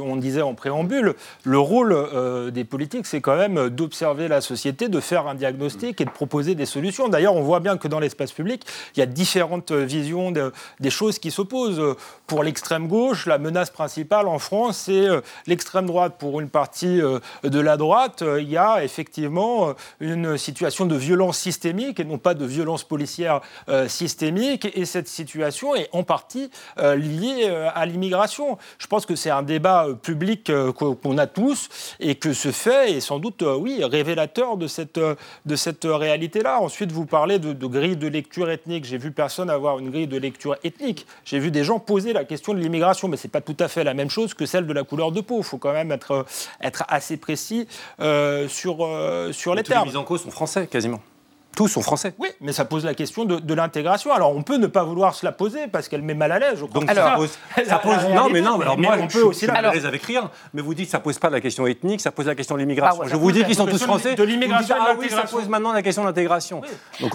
on disait en préambule, le rôle euh, des politiques, c'est quand même d'observer la société, de faire un diagnostic et de proposer des solutions. D'ailleurs, on voit bien que dans l'espace public, il y a différentes visions de- des choses qui s'opposent. Pour l'extrême gauche, la menace principale en France, c'est euh, l'extrême droite. Pour une partie euh, de la droite, il y a effectivement une situation de violence systémique et non pas de violence policière systémique. Et cette situation est en partie liée à l'immigration. Je pense que c'est un débat euh, public euh, qu'o- qu'on a tous et que ce fait est sans doute, euh, oui, révélateur de cette, de cette réalité-là. Ensuite, vous parlez de, de grille de lecture ethnique. J'ai vu personne avoir une grille de lecture ethnique. J'ai vu des gens poser la question de l'immigration, mais c'est pas tout à fait la même chose que celle de la couleur de peau. Il faut quand même être, être assez précis euh, sur, euh, sur les Tous les termes. mises en cause sont français, quasiment. Tous sont français. Oui, mais ça pose la question de, de l'intégration. Alors, on peut ne pas vouloir se la poser parce qu'elle met mal à l'aise. je crois. Donc que ça pose, la- ça la pose- non, mais non, alors mais moi, on je peut aussi la- mal à l'aise avec rien. Mais vous dites que ça pose pas la question ethnique, ça pose la question de l'immigration. Ah ouais, je vous pose dis la qu'ils sont tous français. de l'immigration Ah oui, ça pose maintenant la question de l'intégration.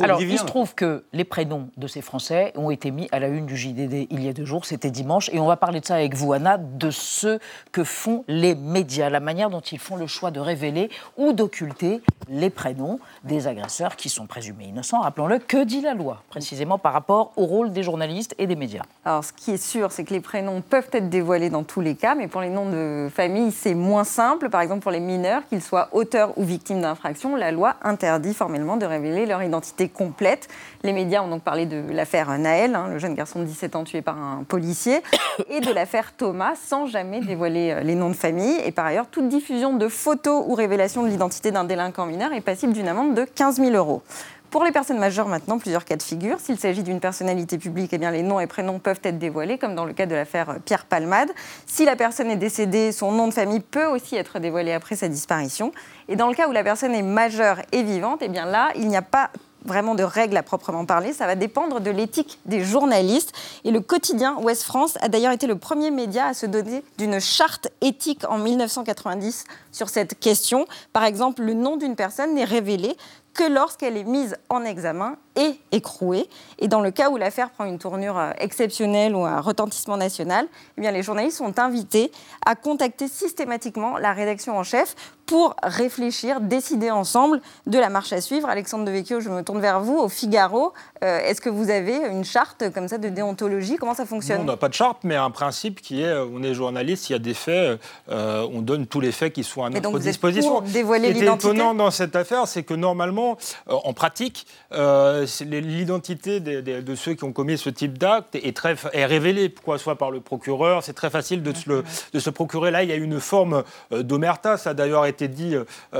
Alors, il se trouve que les prénoms de ces Français ont été mis à la une du JDD il y a deux jours, c'était dimanche, et on va parler de ça avec vous, Anna, de ce que font les médias, la manière dont ils font le choix de révéler ou d'occulter les prénoms des agresseurs qui sont présumés innocents. Rappelons-le, que dit la loi, précisément par rapport au rôle des journalistes et des médias Alors, ce qui est sûr, c'est que les prénoms peuvent être dévoilés dans tous les cas, mais pour les noms de famille, c'est moins simple. Par exemple, pour les mineurs, qu'ils soient auteurs ou victimes d'infractions, la loi interdit formellement de révéler leur identité complète. Les médias ont donc parlé de l'affaire Naël, hein, le jeune garçon de 17 ans tué par un policier, et de l'affaire Thomas, sans jamais dévoiler euh, les noms de famille. Et par ailleurs, toute diffusion de photos ou révélation de l'identité d'un délinquant mineur est passible d'une amende de 15 000 euros. Pour les personnes majeures, maintenant, plusieurs cas de figure. S'il s'agit d'une personnalité publique, eh bien, les noms et prénoms peuvent être dévoilés, comme dans le cas de l'affaire Pierre Palmade. Si la personne est décédée, son nom de famille peut aussi être dévoilé après sa disparition. Et dans le cas où la personne est majeure et vivante, eh bien là, il n'y a pas vraiment de règles à proprement parler. Ça va dépendre de l'éthique des journalistes. Et le quotidien Ouest France a d'ailleurs été le premier média à se donner d'une charte éthique en 1990 sur cette question. Par exemple, le nom d'une personne n'est révélé que lorsqu'elle est mise en examen et écrouée. Et dans le cas où l'affaire prend une tournure euh, exceptionnelle ou un retentissement national, eh bien, les journalistes sont invités à contacter systématiquement la rédaction en chef pour réfléchir, décider ensemble de la marche à suivre. Alexandre Devecchio, je me tourne vers vous. Au Figaro, euh, est-ce que vous avez une charte comme ça de déontologie? Comment ça Nous, fonctionne on n'a pas de charte, mais un principe qui est, euh, on est journaliste, il y a des faits, euh, on donne tous les faits qui sont à notre disposition. pour dévoiler Ce qui est étonnant dans cette affaire, c'est que normalement, euh, en pratique, euh, c'est l'identité de ceux qui ont commis ce type d'acte est, très, fa- est révélée, quoi, soit par le procureur, c'est très facile de se, le- de se procurer. Là, il y a une forme euh, d'omerta, ça a d'ailleurs été dit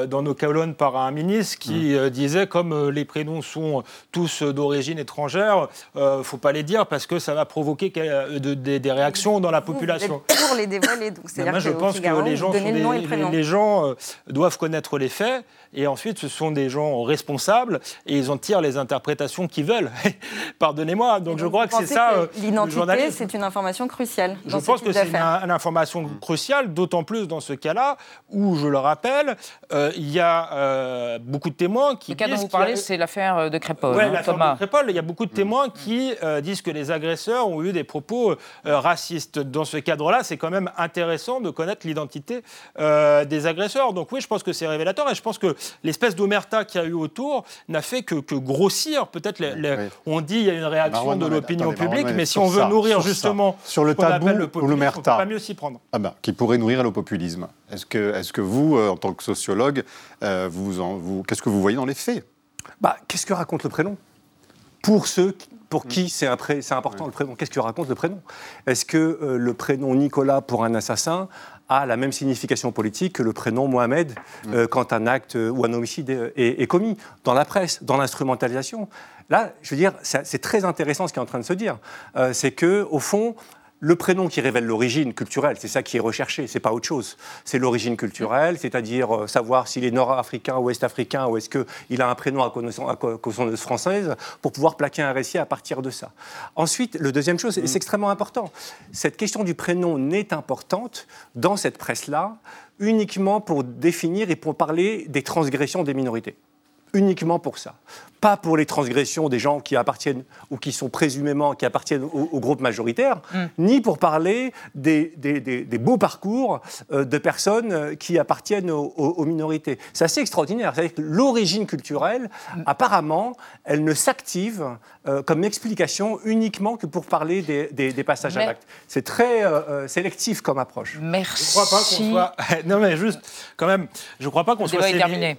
dans nos colonnes par un ministre qui euh, disait, comme les prénoms sont tous d'origine étrangère, euh, faut pas les dire parce que ça va provoquer des- des réactions dans la Vous, vous population. êtes pour les dévoiler. Donc, moi, je pense Figaro, que les gens, vous des- le les gens doivent connaître les faits et ensuite ce sont des gens responsables et ils en tirent les interprétations qu'ils veulent. Pardonnez-moi. Donc, je crois que c'est ça. euh, L'identité, c'est une information cruciale Je ce pense type que c'est une, information cruciale, d'autant plus dans ce cas-là où, je le rappelle, euh, il y a euh, beaucoup de témoins qui Le cas dont vous a- parlez, c'est l'affaire de Crépol, Ouais, hein, l'affaire Thomas. de Crépol, il y a beaucoup de témoins qui euh, disent que les agresseurs ont eu des propos euh, racistes. Dans ce cadre-là, c'est quand même intéressant de connaître l'identité euh, des agresseurs. Donc oui, je pense que c'est révélateur et je pense que l'espèce d'omerta qu'il y a eu autour n'a fait que, grossir. Peut-être, on dit il y a une réaction de l'opinion publique, mais si on veut nourrir justement sur le tabou le populisme, pas mieux s'y prendre. Ah ben, qui pourrait nourrir le populisme. Est-ce que, est que vous, euh, en tant que sociologue, euh, vous, vous, qu'est-ce que vous voyez dans les faits? Bah, Qu'est-ce que raconte le prénom? Pour ceux pour qui mm. c'est important le prénom Qu'est-ce que raconte le prénom? Est-ce que euh, le prénom Nicolas pour un assassin a la même signification politique que le prénom Mohamed mm. euh, quand un acte euh, ou un homicide est, commis dans la presse, dans l'instrumentalisation Là, je veux dire, c'est très intéressant ce qui est en train de se dire. c'est que, au fond, le prénom qui révèle l'origine culturelle, c'est ça qui est recherché, c'est pas autre chose. C'est l'origine culturelle, c'est-à-dire euh, savoir s'il est nord-africain ou est-africain ou est-ce qu'il a un prénom à consonance française pour pouvoir plaquer un récit à partir de ça. Ensuite, le deuxième chose, et mm. c'est extrêmement important, cette question du prénom n'est importante dans cette presse-là uniquement pour définir et pour parler des transgressions des minorités uniquement pour ça. Pas pour les transgressions des gens qui appartiennent ou qui sont présumément qui appartiennent au, groupe majoritaire, mm. ni pour parler des, des, beaux parcours euh, de personnes euh, qui appartiennent aux, minorités. C'est assez extraordinaire. C'est-à-dire que l'origine culturelle, mm. apparemment, elle ne s'active euh, comme explication uniquement que pour parler des, passages à l'acte. C'est très sélectif comme approche. Merci. Je crois pas qu'on soit. non mais juste, quand même, je crois pas qu'on soit,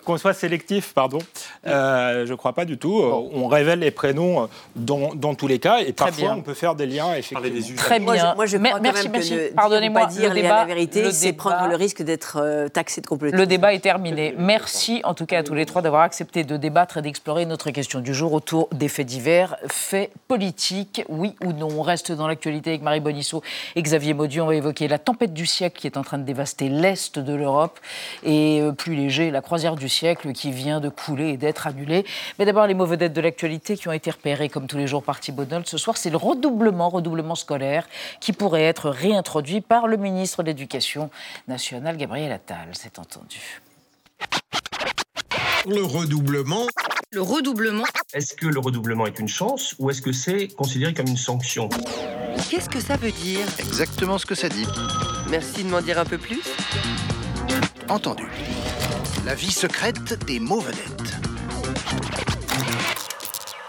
qu'on soit sélectif, pardon. Euh, je ne crois pas du tout. Euh, on révèle les prénoms euh, dans, tous les cas et parfois on peut faire des liens effectivement. Très bien. Moi, je, crois merci, quand même Pardonnez-moi. Pas dire la vérité, c'est prendre le risque d'être taxé de complètement. Le débat est terminé. Merci en tout cas à tous les trois d'avoir accepté de débattre et d'explorer notre question du jour autour des faits divers. Faits politiques, oui ou non On reste dans l'actualité avec Marie Bonisseau et Xavier Maudieu. On va évoquer la tempête du siècle qui est en train de dévaster l'Est de l'Europe et plus léger, la croisière du siècle qui vient de couler et d'être annulée. Mais d'abord, les mauvaises dettes de l'actualité qui ont été repérées comme tous les jours par Thibault Ce soir, c'est le redoublement, redoublement scolaire qui pourrait être réintroduit par le ministre de l'Éducation nationale, Gabriel Attal. C'est entendu. Le redoublement. Le redoublement. Est-ce que le redoublement est une chance ou est-ce que c'est considéré comme une sanction? Qu'est-ce que ça veut dire? Exactement ce que ça dit. Merci de m'en dire un peu plus. Entendu. La vie secrète des mauvais dettes.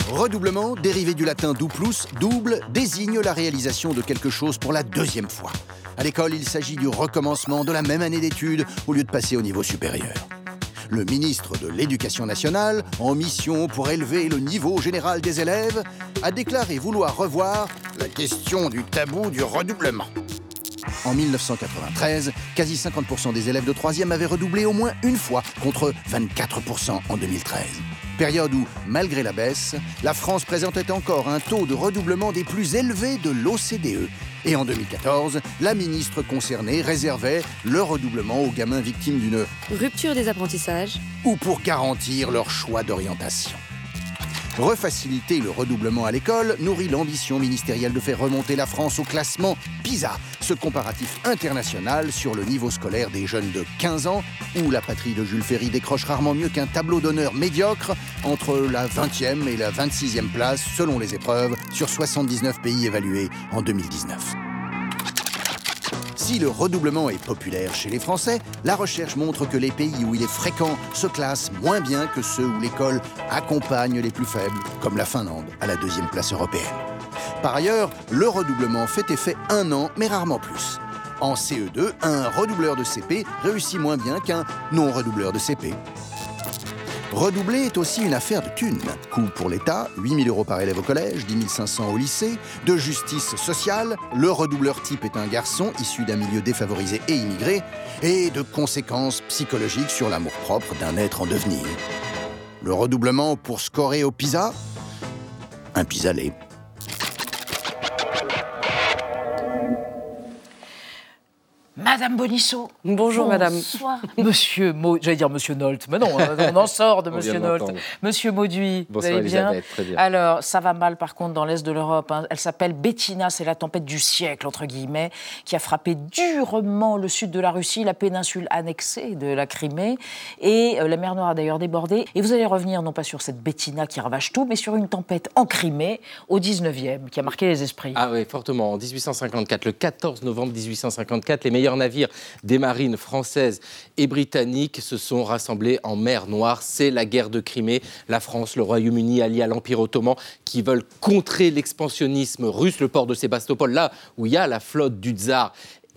Redoublement, dérivé du latin duplus, double, désigne la réalisation de quelque chose pour la deuxième fois. À l'école, il s'agit du recommencement de la même année d'études au lieu de passer au niveau supérieur. Le ministre de l'Éducation nationale, en mission pour élever le niveau général des élèves, a déclaré vouloir revoir la question du tabou du redoublement. En 1993, quasi 50% des élèves de 3e avaient redoublé au moins une fois, contre 24% en 2013 période où, malgré la baisse, la France présentait encore un taux de redoublement des plus élevés de l'OCDE. Et en 2014, la ministre concernée réservait le redoublement aux gamins victimes d'une rupture des apprentissages ou pour garantir leur choix d'orientation. Refaciliter le redoublement à l'école nourrit l'ambition ministérielle de faire remonter la France au classement PISA, ce comparatif international sur le niveau scolaire des jeunes de 15 ans, où la patrie de Jules Ferry décroche rarement mieux qu'un tableau d'honneur médiocre entre la 20e et la 26e place selon les épreuves sur 79 pays évalués en 2019. Si le redoublement est populaire chez les Français, la recherche montre que les pays où il est fréquent se classent moins bien que ceux où l'école accompagne les plus faibles, comme la Finlande à la deuxième place européenne. Par ailleurs, le redoublement fait effet un an, mais rarement plus. En CE2, un redoubleur de CP réussit moins bien qu'un non-redoubleur de CP. Redoubler est aussi une affaire de thunes. Coût pour l'État, 8 000 euros par élève au collège, 10 500 au lycée. De justice sociale, le redoubleur type est un garçon issu d'un milieu défavorisé et immigré. Et de conséquences psychologiques sur l'amour-propre d'un être en devenir. Le redoublement pour scorer au PISA? Un pis-aller. Madame Bonisseau. Bonjour, madame. Monsieur j'allais dire monsieur Nolte, mais non, hein, on en sort de monsieur Nolte. Monsieur Mauduit, vous allez bien, très bien Alors, ça va mal par contre dans l'Est de l'Europe. Hein. Elle s'appelle Bettina, c'est la tempête du siècle, entre guillemets, qui a frappé durement le sud de la Russie, la péninsule annexée de la Crimée. Et euh, la mer Noire a d'ailleurs débordé. Et vous allez revenir non pas sur cette Bettina qui ravage tout, mais sur une tempête en Crimée au 19e, qui a marqué les esprits. Ah oui, fortement. En 1854, le 14 novembre 1854, les meilleurs navires des marines françaises et britanniques se sont rassemblés en mer Noire. C'est la guerre de Crimée. La France, le Royaume-Uni alliés à l'Empire ottoman qui veulent contrer l'expansionnisme russe. Le port de Sébastopol, là où il y a la flotte du tsar,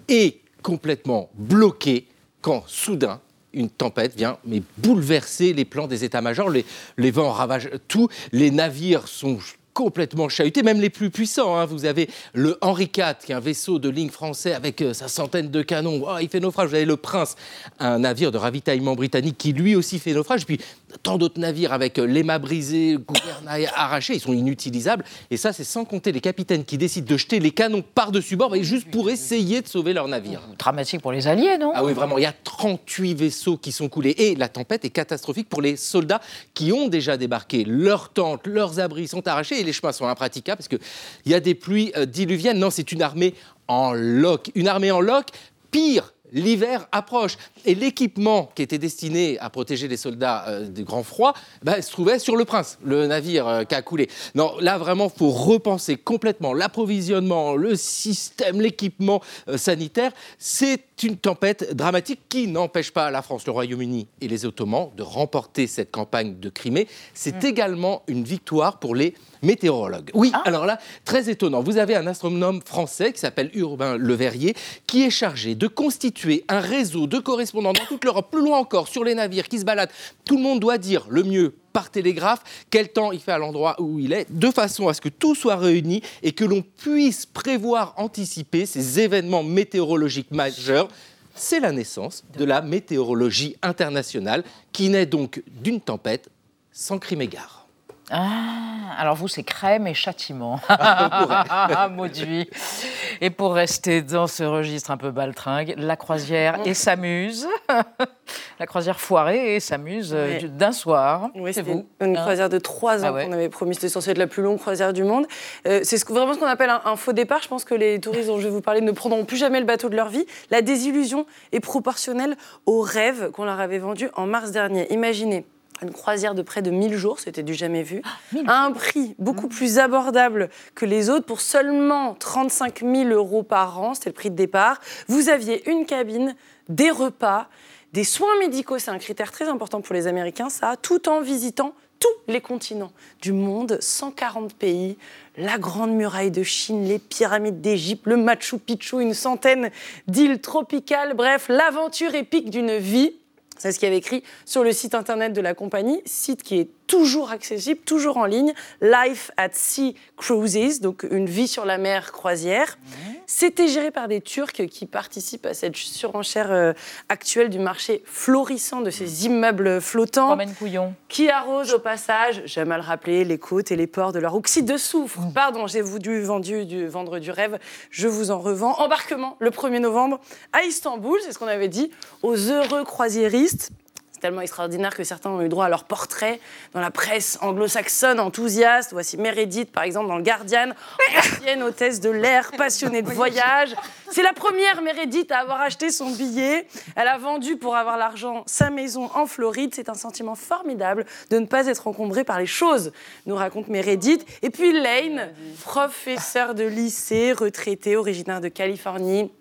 est complètement bloqué quand soudain une tempête vient mais bouleverser les plans des états-majors. Les vents ravagent tout. Les navires sont complètement chahutés, même les plus puissants. hein. Vous avez le Henri IV, qui est un vaisseau de ligne français avec euh, sa centaine de canons. Oh, il fait naufrage. Vous avez le Prince, un navire de ravitaillement britannique qui lui aussi fait naufrage. Et puis tant d'autres navires avec euh, brisés, gouvernail arraché, ils sont inutilisables. Et ça, c'est sans compter les capitaines qui décident de jeter les canons par-dessus bord, mais juste pour essayer de sauver leur navire. Dramatique pour les Alliés, non? Ah oui, vraiment, il y a 38 vaisseaux qui sont coulés. Et la tempête est catastrophique pour les soldats qui ont déjà débarqué. Leurs tentes, leurs abris sont arrachés les chemins sont impraticables parce qu'il y a des pluies euh, diluviennes. Non, c'est une armée en loc. Une armée en loc, pire L'hiver approche et l'équipement qui était destiné à protéger les soldats euh, du grand froid bah, se trouvait sur le Prince, le navire euh, qui a coulé. Non, là vraiment, il faut repenser complètement l'approvisionnement, le système, l'équipement sanitaire. C'est une tempête dramatique qui n'empêche pas la France, le Royaume-Uni et les Ottomans de remporter cette campagne de Crimée. C'est également une victoire pour les météorologues. Oui, alors là, très étonnant. Vous avez un astronome français qui s'appelle Urbain Le Verrier, qui est chargé de constituer un réseau de correspondants dans toute l'Europe, plus loin encore, sur les navires qui se baladent. Tout le monde doit dire le mieux par télégraphe, quel temps il fait à l'endroit où il est, de façon à ce que tout soit réuni et que l'on puisse prévoir, anticiper ces événements météorologiques majeurs. C'est la naissance de la météorologie internationale, qui naît donc d'une tempête sans crime égard. Ah, alors vous, c'est crème et châtiment. pourrait. Mauduit. Et pour rester dans ce registre un peu baltringue, la croisière et s'amuse. la croisière foirée et s'amuse euh, d'un soir. Oui, c'est vous. Une hein croisière de trois ans Ah ouais. qu'on avait promis. C'était censé être la plus longue croisière du monde. Euh, c'est ce vraiment ce qu'on appelle un, un faux départ. Je pense que les touristes dont je vais vous parler ne prendront plus jamais le bateau de leur vie. La désillusion est proportionnelle au rêve qu'on leur avait vendu en mars dernier. Imaginez. Une croisière de près de 1000 jours, c'était du jamais vu, à un prix beaucoup plus abordable que les autres, pour seulement 35 000 euros par an, c'était le prix de départ. Vous aviez une cabine, des repas, des soins médicaux, c'est un critère très important pour les Américains, ça, tout en visitant tous les continents du monde, 140 pays, la Grande Muraille de Chine, les pyramides d'Égypte, le Machu Picchu, une centaine d'îles tropicales, bref, l'aventure épique d'une vie. C'est ce qu'il y avait écrit sur le site internet de la compagnie, site qui est toujours accessible, toujours en ligne, Life at Sea Cruises, donc une vie sur la mer croisière. C'était géré par des Turcs qui participent à cette surenchère euh, actuelle du marché florissant de ces immeubles flottants qui arrosent au passage, j'aime à le rappeler, les côtes et les ports de leur oxyde de soufre. Pardon, j'ai voulu vendu du, vendre du rêve, je vous en revends. Embarquement le 1er novembre à Istanbul, c'est ce qu'on avait dit, aux heureux croisiéristes. C'est tellement extraordinaire que certains ont eu droit à leur portrait dans la presse anglo-saxonne enthousiaste. Voici Meredith, par exemple, dans le Guardian, ancienne hôtesse de l'air, passionnée de voyage. C'est la première Meredith à avoir acheté son billet. Elle a vendu pour avoir l'argent sa maison en Floride. C'est un sentiment formidable de ne pas être encombré par les choses, nous raconte Meredith. Et puis Lane, professeure de lycée, retraitée, originaire de Californie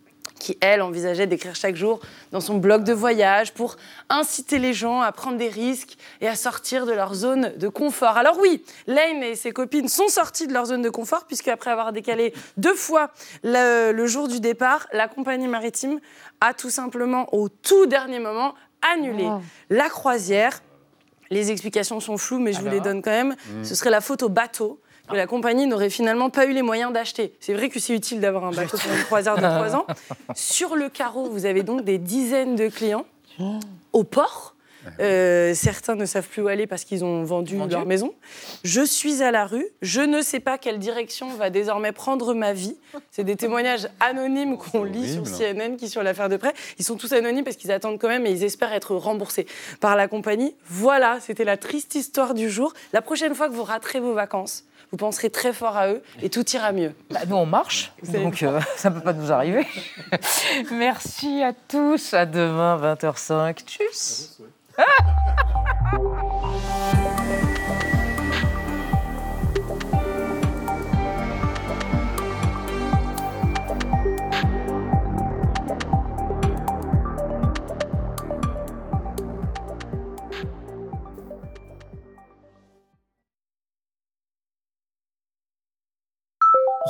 qui, elle, envisageait d'écrire chaque jour dans son blog de voyage pour inciter les gens à prendre des risques et à sortir de leur zone de confort. Alors oui, Lane et ses copines sont sorties de leur zone de confort, puisque après avoir décalé deux fois le, le jour du départ, la compagnie maritime a tout simplement, au tout dernier moment, annulé la croisière. Les explications sont floues, mais je vous les Alors donne quand même. Mm. Ce serait la faute au bateau que la compagnie n'aurait finalement pas eu les moyens d'acheter. C'est vrai que c'est utile d'avoir un bateau pour une croisière de trois ans. Sur le carreau, vous avez donc des dizaines de clients au port. Euh, certains ne savent plus où aller parce qu'ils ont vendu, Vendu. leur maison. Je suis à la rue. Je ne sais pas quelle direction va désormais prendre ma vie. C'est des témoignages anonymes qu'on lit sur. CNN qui sur l'affaire de près. Ils sont tous anonymes parce qu'ils attendent quand même et ils espèrent être remboursés par la compagnie. Voilà, c'était la triste histoire du jour. La prochaine fois que vous raterez vos vacances, vous penserez très fort à eux et tout ira mieux. Bah, nous, on marche, donc euh, ça ne peut pas nous arriver. Merci à tous. À demain, 20h05. Tchuss.